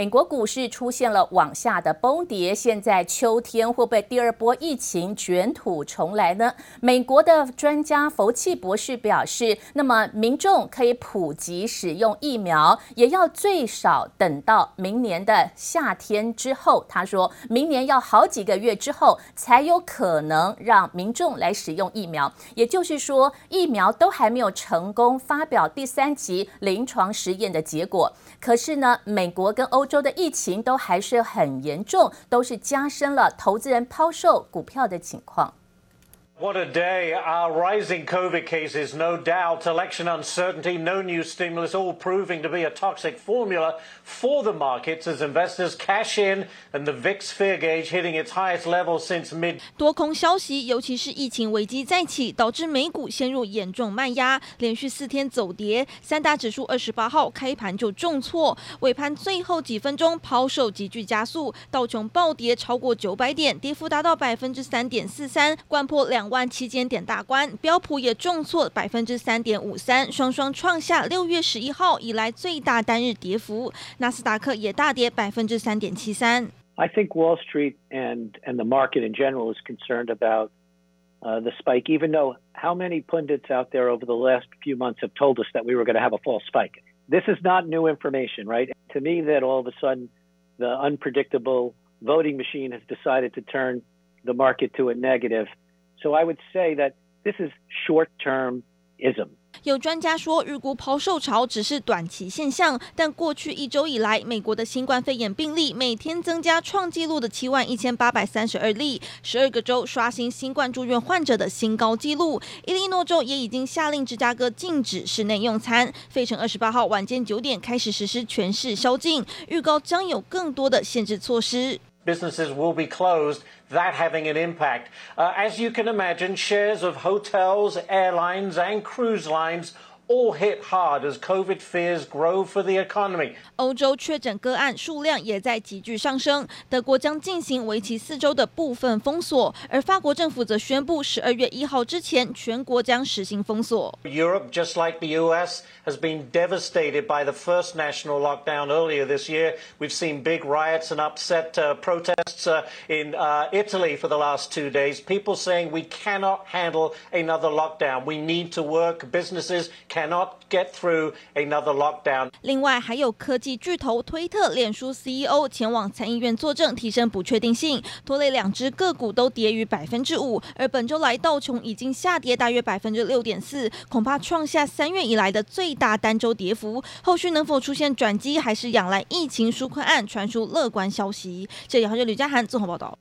美国股市出现了往下的崩跌，现在秋天会不会第二波疫情卷土重来呢？美国的专家福奇博士表示，那么民众可以普及使用疫苗，也要最少等到明年的夏天之后。他说明年要好几个月之后才有可能让民众来使用疫苗，也就是说疫苗都还没有成功发表第三期临床实验的结果。可是呢，美国跟欧洲的疫情都还是很严重，都是加深了投资人抛售股票的情况。What a day. Our rising COVID cases, no doubt, election uncertainty, no new stimulus, all proving to be a toxic formula for the markets as investors cash in and the VIX fear gauge hitting its highest level since mid. 多空消息，尤其是疫情危机再起，导致美股陷入严重卖压，连续四天走跌，三大指数二十八号开盘就重挫，尾盘最后几分钟抛售急剧加速，道琼暴跌超过九百点，跌幅达到百分之三点四三，掼破两。 万七千点大关，标普也重挫百分之三点五三，双双创下六月十一号以来最大单日跌幅。纳斯达克也大跌百分之三点七三。I think Wall Street and and the market in general is concerned about uh, the spike, even though how many pundits out there over the last few months have told us that we were going to have a false spike. This is not new information, right? To me, that all of a sudden the unpredictable voting machine has decided to turn the market to a negative. So I would say that this is short-termism. 有专家说，预估抛售潮只是短期现象，但过去一周以来，美国的新冠肺炎病例每天增加创纪录的七万一千八百三十二例，十二个州刷新新冠住院患者的新高纪录。伊利诺州也已经下令芝加哥禁止室内用餐，费城二十八号晚间九点开始实施全市宵禁，预告将有更多的限制措施。Businesses will be closed, that having an impact. Uh, as you can imagine, shares of hotels, airlines, and cruise lines all hit hard as COVID fears grow for the economy. 欧洲确诊个案数量也在急剧上升，德国将进行为期四周的部分封锁，而法国政府则宣布十二月一号之前全国将实行封锁。Europe, just like the US, has been devastated by the first national lockdown earlier this year. We've seen big riots and upset uh, protests uh, in uh, Italy for the last two days. People saying we cannot handle another lockdown. We need to work. Businesses can cannot get through another lockdown。另外，还有科技巨头推特、脸书 CEO 前往参议院作证，提升不确定性，拖累两只个股都跌逾百分之五。而本周来，道琼已经下跌大约百分之六点四，恐怕创下三月以来的最大单周跌幅。后续能否出现转机，还是仰赖疫情纾困案传出乐观消息。这里还是吕家涵综合报道。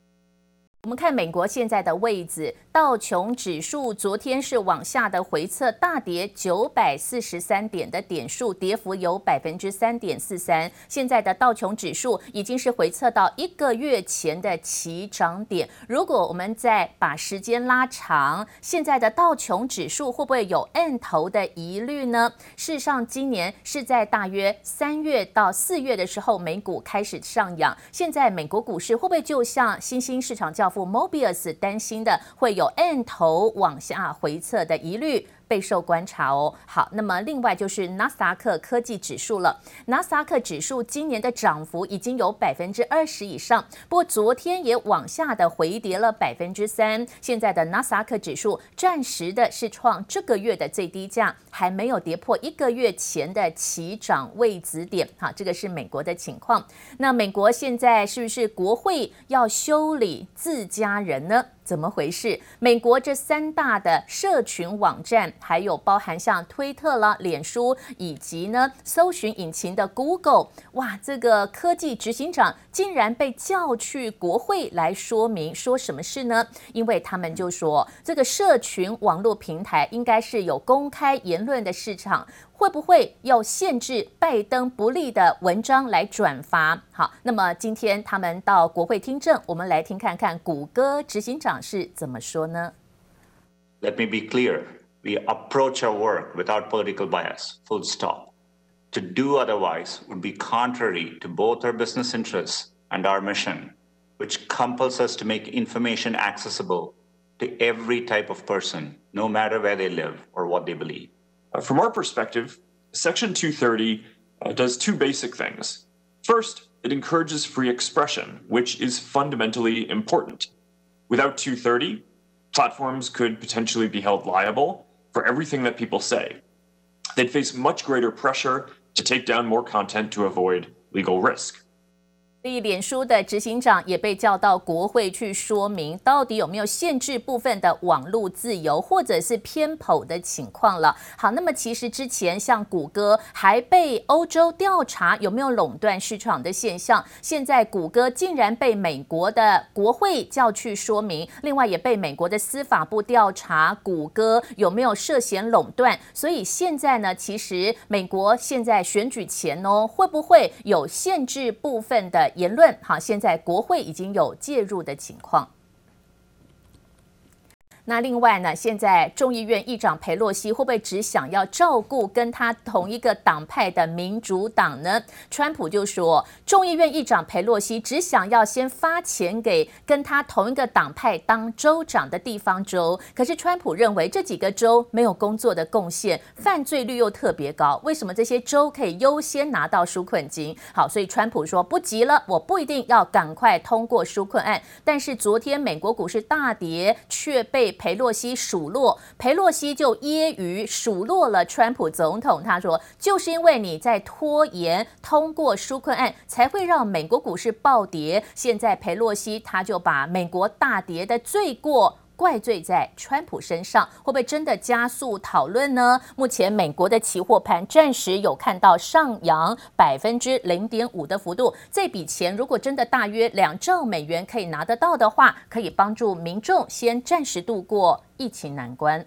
我们看美国现在的位置，道琼指数昨天是往下的回测，大跌九百四十三点的点数，跌幅有百分之三点四三。现在的道琼指数已经是回测到一个月前的起涨点。如果我们再把时间拉长，现在的道琼指数会不会有 N 头的疑虑呢？事实上，今年是在大约三月到四月的时候，美股开始上扬。现在美国股市会不会就像新兴市场叫？Mobius 担心的会有 N 头往下回撤的疑虑。备受观察哦。好，那么另外就是纳斯达克科技指数了。纳斯达克指数今年的涨幅已经有百分之二十以上，不过昨天也往下的回跌了百分之三。现在的纳斯达克指数暂时的是创这个月的最低价，还没有跌破一个月前的起涨位置点。好，这个是美国的情况。那美国现在是不是国会要修理自家人呢？怎么回事？美国这三大的社群网站，还有包含像推特啦、脸书，以及呢搜寻引擎的 Google，哇，这个科技执行长竟然被叫去国会来说明，说什么事呢？因为他们就说，这个社群网络平台应该是有公开言论的市场。会不会要限制拜登不利的文章来转发？好，那么今天他们到国会听证，我们来听看看谷歌执行长是怎么说呢？Let me be clear. We approach our work without political bias. Full stop. To do otherwise would be contrary to both our business interests and our mission, which compels us to make information accessible to every type of person, no matter where they live or what they believe. Uh, from our perspective, Section 230 uh, does two basic things. First, it encourages free expression, which is fundamentally important. Without 230, platforms could potentially be held liable for everything that people say. They'd face much greater pressure to take down more content to avoid legal risk. 所以，脸书的执行长也被叫到国会去说明，到底有没有限制部分的网络自由，或者是偏颇的情况了。好，那么其实之前像谷歌还被欧洲调查有没有垄断市场的现象，现在谷歌竟然被美国的国会叫去说明，另外也被美国的司法部调查谷歌有没有涉嫌垄断。所以现在呢，其实美国现在选举前哦，会不会有限制部分的？言论好，现在国会已经有介入的情况。那另外呢，现在众议院议长裴洛西会不会只想要照顾跟他同一个党派的民主党呢？川普就说，众议院议长裴洛西只想要先发钱给跟他同一个党派当州长的地方州。可是川普认为这几个州没有工作的贡献，犯罪率又特别高，为什么这些州可以优先拿到纾困金？好，所以川普说不急了，我不一定要赶快通过纾困案。但是昨天美国股市大跌，却被裴洛西数落，裴洛西就揶揄数落了川普总统。他说：“就是因为你在拖延通过纾困案，才会让美国股市暴跌。现在裴洛西他就把美国大跌的罪过怪罪在川普身上，会不会真的加速讨论呢？目前美国的期货盘暂时有看到上扬百分之零点五的幅度，这笔钱如果真的大约两兆美元可以拿得到的话，可以帮助民众先暂时度过疫情难关。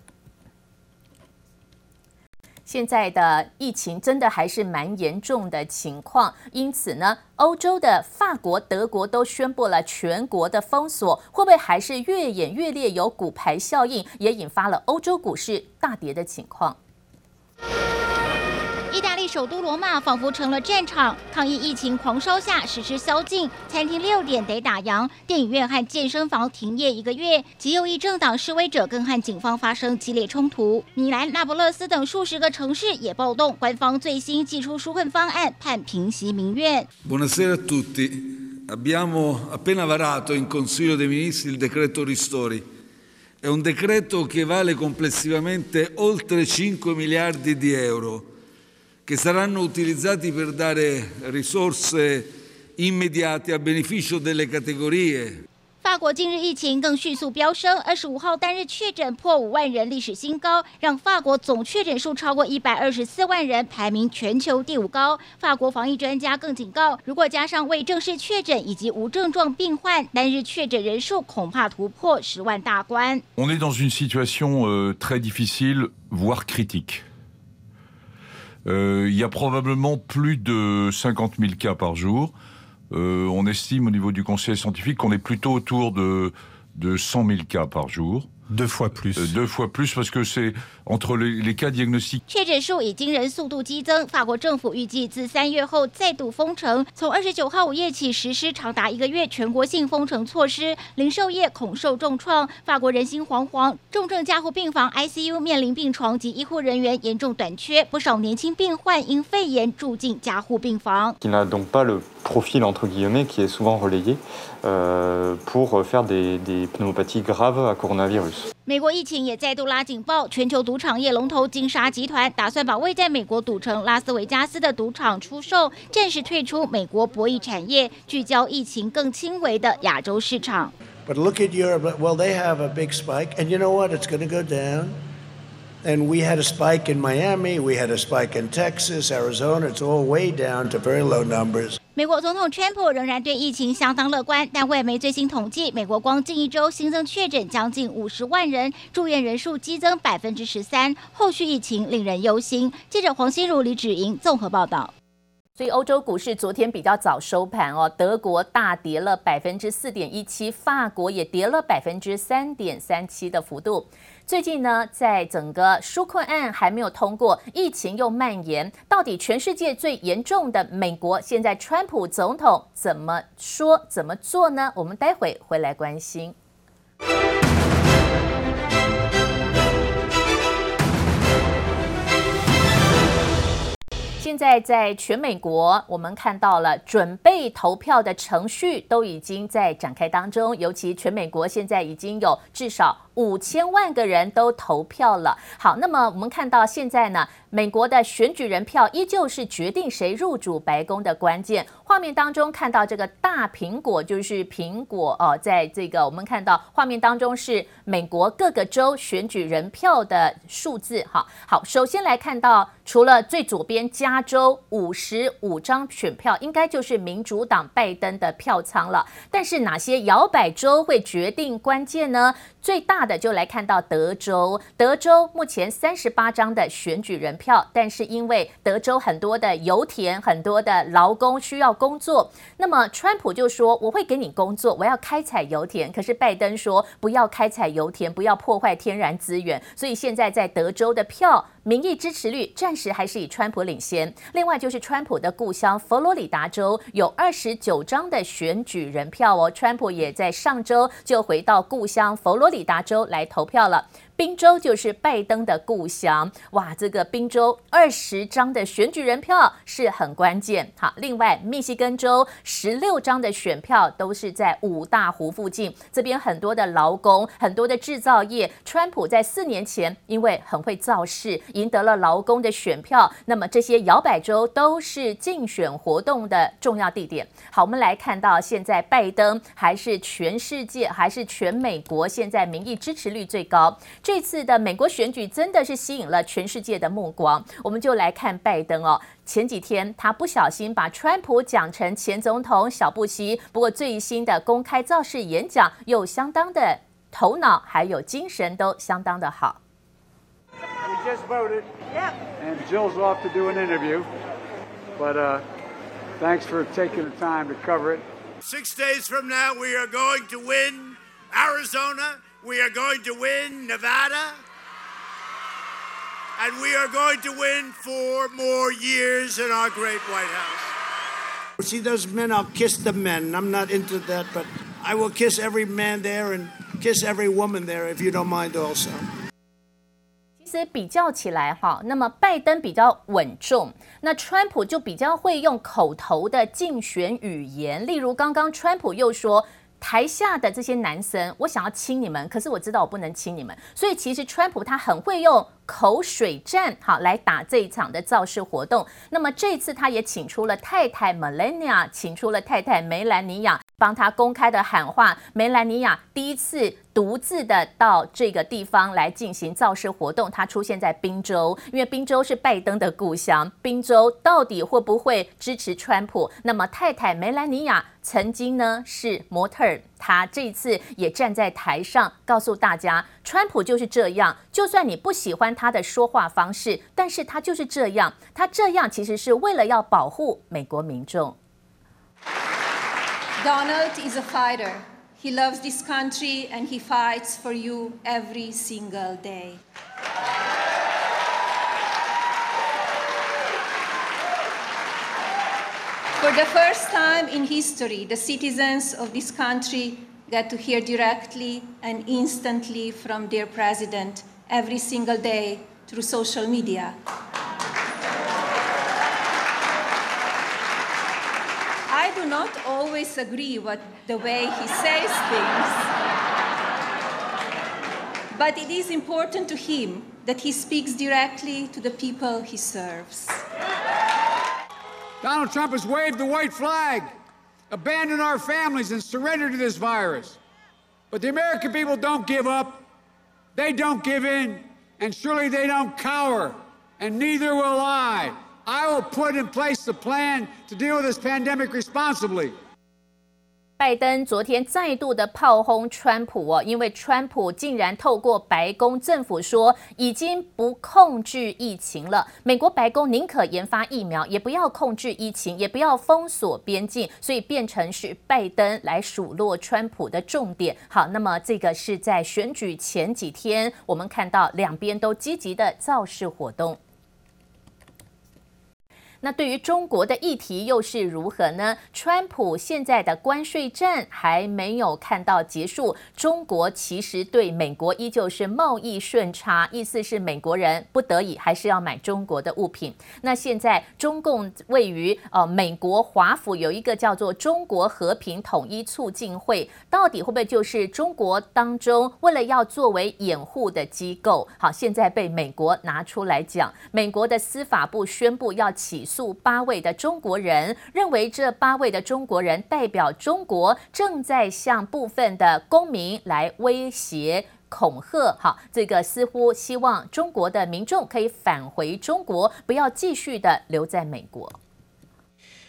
现在的疫情真的还是蛮严重的情况，因此呢，欧洲的法国、德国都宣布了全国的封锁，会不会还是越演越烈，有骨牌效应，也引发了欧洲股市大跌的情况。利首都罗马仿佛成了战场，抗议疫情狂烧下实施宵禁，餐厅六点得打烊，电影院和健身房停业一个月。极右翼政党示威者更和警方发生激烈冲突。米兰、那不勒斯等数十个城市也暴动，官方最新祭出纾困方案，盼平息民怨。Buonasera a tutti. Abbiamo appena varato in Consiglio dei Ministri il decreto ristori. È un decreto che vale complessivamente oltre 5 miliardi di euro. Che saranno utilizzati per dare risorse immediate a beneficio delle categorie. 法国近日疫情更迅速飙升，二十五号单日确诊破五万人，历史新高，让法国总确诊数超过一百二十四万人，排名全球第五高。法国防疫专家更警告，如果加上未正式确诊以及无症状病患，单日确诊人数恐怕突破十万大关。On est dans une situation euh, très difficile, voire critique. Euh, il y a probablement plus de 50 000 cas par jour. Euh, on estime au niveau du conseil scientifique qu'on est plutôt autour de, de 100 000 cas par jour. Deux fois plus. Euh, deux fois plus parce que c'est entre les, les cas diagnostiques。确诊数以惊人速度激增，法国政府预计自三月后再度封城，从二十九号午夜起实施长达一个月全国性封城措施，零售业恐受重创，法国人心惶惶，重症加护病房 ICU 面临病床及医护人员严重短缺，不少年轻病患因肺炎住进加护病房。Il n'a donc pas le profil entre guillemets qui est souvent relayé, euh, pour faire des des pneumopathies graves à coronavirus. 美国疫情也再度拉警报，全球赌场业龙头金沙集团打算把位在美国赌城拉斯维加斯的赌场出售，暂时退出美国博弈产业，聚焦疫情更轻微的亚洲市场。But look at Europe. Well, they have a big spike, and you know what? It's going to go down. And we had a spike in Miami. We had a spike in Texas, Arizona. It's all way down to very low numbers. 美国总统川普仍然对疫情相当乐观，但外媒最新统计，美国光近一周新增确诊将近五十万人，住院人数激增百分之十三，后续疫情令人忧心。记者黄心如、李芷莹综合报道。所以欧洲股市昨天比较早收盘哦，德国大跌了百分之四点一七，法国也跌了百分之三点三七的幅度。最近呢，在整个纾困案还没有通过，疫情又蔓延，到底全世界最严重的美国，现在川普总统怎么说、怎么做呢？我们待会回来关心。现在在全美国，我们看到了准备投票的程序都已经在展开当中，尤其全美国现在已经有至少五千万个人都投票了。好，那么我们看到现在呢，美国的选举人票依旧是决定谁入主白宫的关键。画面当中看到这个大苹果，就是苹果哦，在这个我们看到画面当中是美国各个州选举人票的数字。好，好，首先来看到除了最左边加州五十五张选票，应该就是民主党拜登的票仓了。但是哪些摇摆州会决定关键呢？最大的就来看到德州，德州目前三十八张的选举人票，但是因为德州很多的油田，很多的劳工需要工作，那么川普就说我会给你工作，我要开采油田。可是拜登说不要开采油田，不要破坏天然资源。所以现在在德州的票民意支持率暂时还是以川普领先。另外就是川普的故乡佛罗里达州有二十九张的选举人票哦，川普也在上周就回到故乡佛罗里达州来投票了。宾州就是拜登的故乡，哇，这个宾州二十张的选举人票是很关键。好，另外密西根州十六张的选票都是在五大湖附近，这边很多的劳工，很多的制造业。川普在四年前因为很会造势，赢得了劳工的选票，那么这些摇摆州都是竞选活动的重要地点。好，我们来看到现在拜登还是全世界，还是全美国现在民意支持率最高。这次的美国选举真的是吸引了全世界的目光，我们就来看拜登哦。前几天他不小心把川普讲成前总统小布希，不过最新的公开造势演讲又相当的头脑还有精神都相当的好。We just voted, and Jill's off to do an interview, but uh, thanks for taking the time to cover it. Six days from now, we are going to win Arizona. We are going to win Nevada. And we are going to win four more years in our great White House. See those men? I'll kiss the men. I'm not into that, but I will kiss every man there and kiss every woman there if you don't mind also. 其实比较起来哈，那么拜登比较稳重，那川普就比较会用口头的竞选语言，例如刚刚川普又说。 台下的这些男生，我想要亲你们，可是我知道我不能亲你们，所以其实川普他很会用口水战，好来打这一场的造势活动。那么这次他也请出了太太 Melania，请出了太太梅兰妮亚。帮他公开的喊话，梅兰妮亚第一次独自的到这个地方来进行造势活动。他出现在宾州，因为宾州是拜登的故乡。宾州到底会不会支持川普？那么太太梅兰妮亚曾经呢是模特儿，她这次也站在台上告诉大家，川普就是这样。就算你不喜欢他的说话方式，但是他就是这样。他这样其实是为了要保护美国民众。Donald is a fighter. He loves this country and he fights for you every single day. For the first time in history, the citizens of this country get to hear directly and instantly from their president every single day through social media. I do not always agree with the way he says things, but it is important to him that he speaks directly to the people he serves. Donald Trump has waved the white flag, abandoned our families, and surrendered to this virus. But the American people don't give up, they don't give in, and surely they don't cower, and neither will I. I will put in place the plan to deal with this pandemic responsibly. 拜登昨天再度的炮轰川普哦，因为川普竟然透过白宫政府说已经不控制疫情了。美国白宫宁可研发疫苗，也不要控制疫情，也不要封锁边境，所以变成是拜登来数落川普的重点。好，那么这个是在选举前几天，我们看到两边都积极的造势活动。那对于中国的议题又是如何呢？川普现在的关税战还没有看到结束，中国其实对美国依旧是贸易顺差，意思是美国人不得已还是要买中国的物品。那现在中共位于呃美国华府有一个叫做中国和平统一促进会，到底会不会就是中国当中为了要作为掩护的机构？好，现在被美国拿出来讲，美国的司法部宣布要起诉八位的中国人，认为这八位的中国人代表中国正在向部分的公民来威胁恐吓。好，这个似乎希望中国的民众可以返回中国，不要继续的留在美国。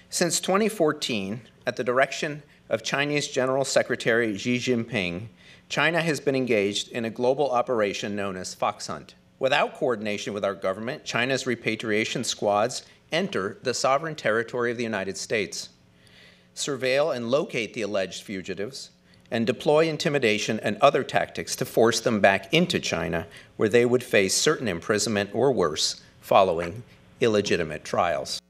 Since 2014, at the direction of Chinese General Secretary Xi Jinping, China has been engaged in a global operation known as Fox Hunt. Without coordination with our government, China's repatriation squads enter the sovereign territory of the United States, surveil and locate the alleged fugitives, and deploy intimidation and other tactics to force them back into China, where they would face certain imprisonment or worse following illegitimate trials.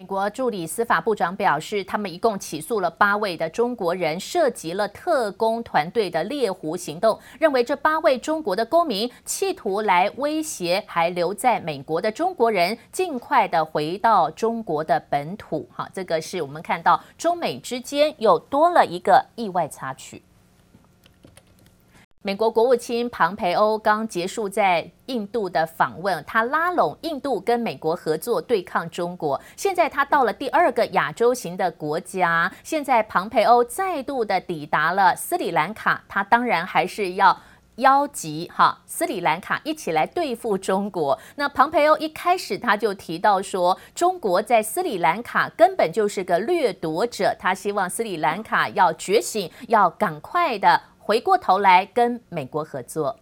美国助理司法部长表示，他们一共起诉了八位的中国人，涉及了特工团队的猎狐行动，认为这八位中国的公民企图来威胁还留在美国的中国人，尽快的回到中国的本土。哈，这个是我们看到中美之间又多了一个意外插曲。美国国务卿庞培欧刚结束在印度的访问，他拉拢印度跟美国合作对抗中国。现在他到了第二个亚洲型的国家，现在庞培欧再度的抵达了斯里兰卡，他当然还是要邀集哈斯里兰卡一起来对付中国。那庞培欧一开始他就提到说，中国在斯里兰卡根本就是个掠夺者，他希望斯里兰卡要觉醒，要赶快的。回过头来跟美国合作。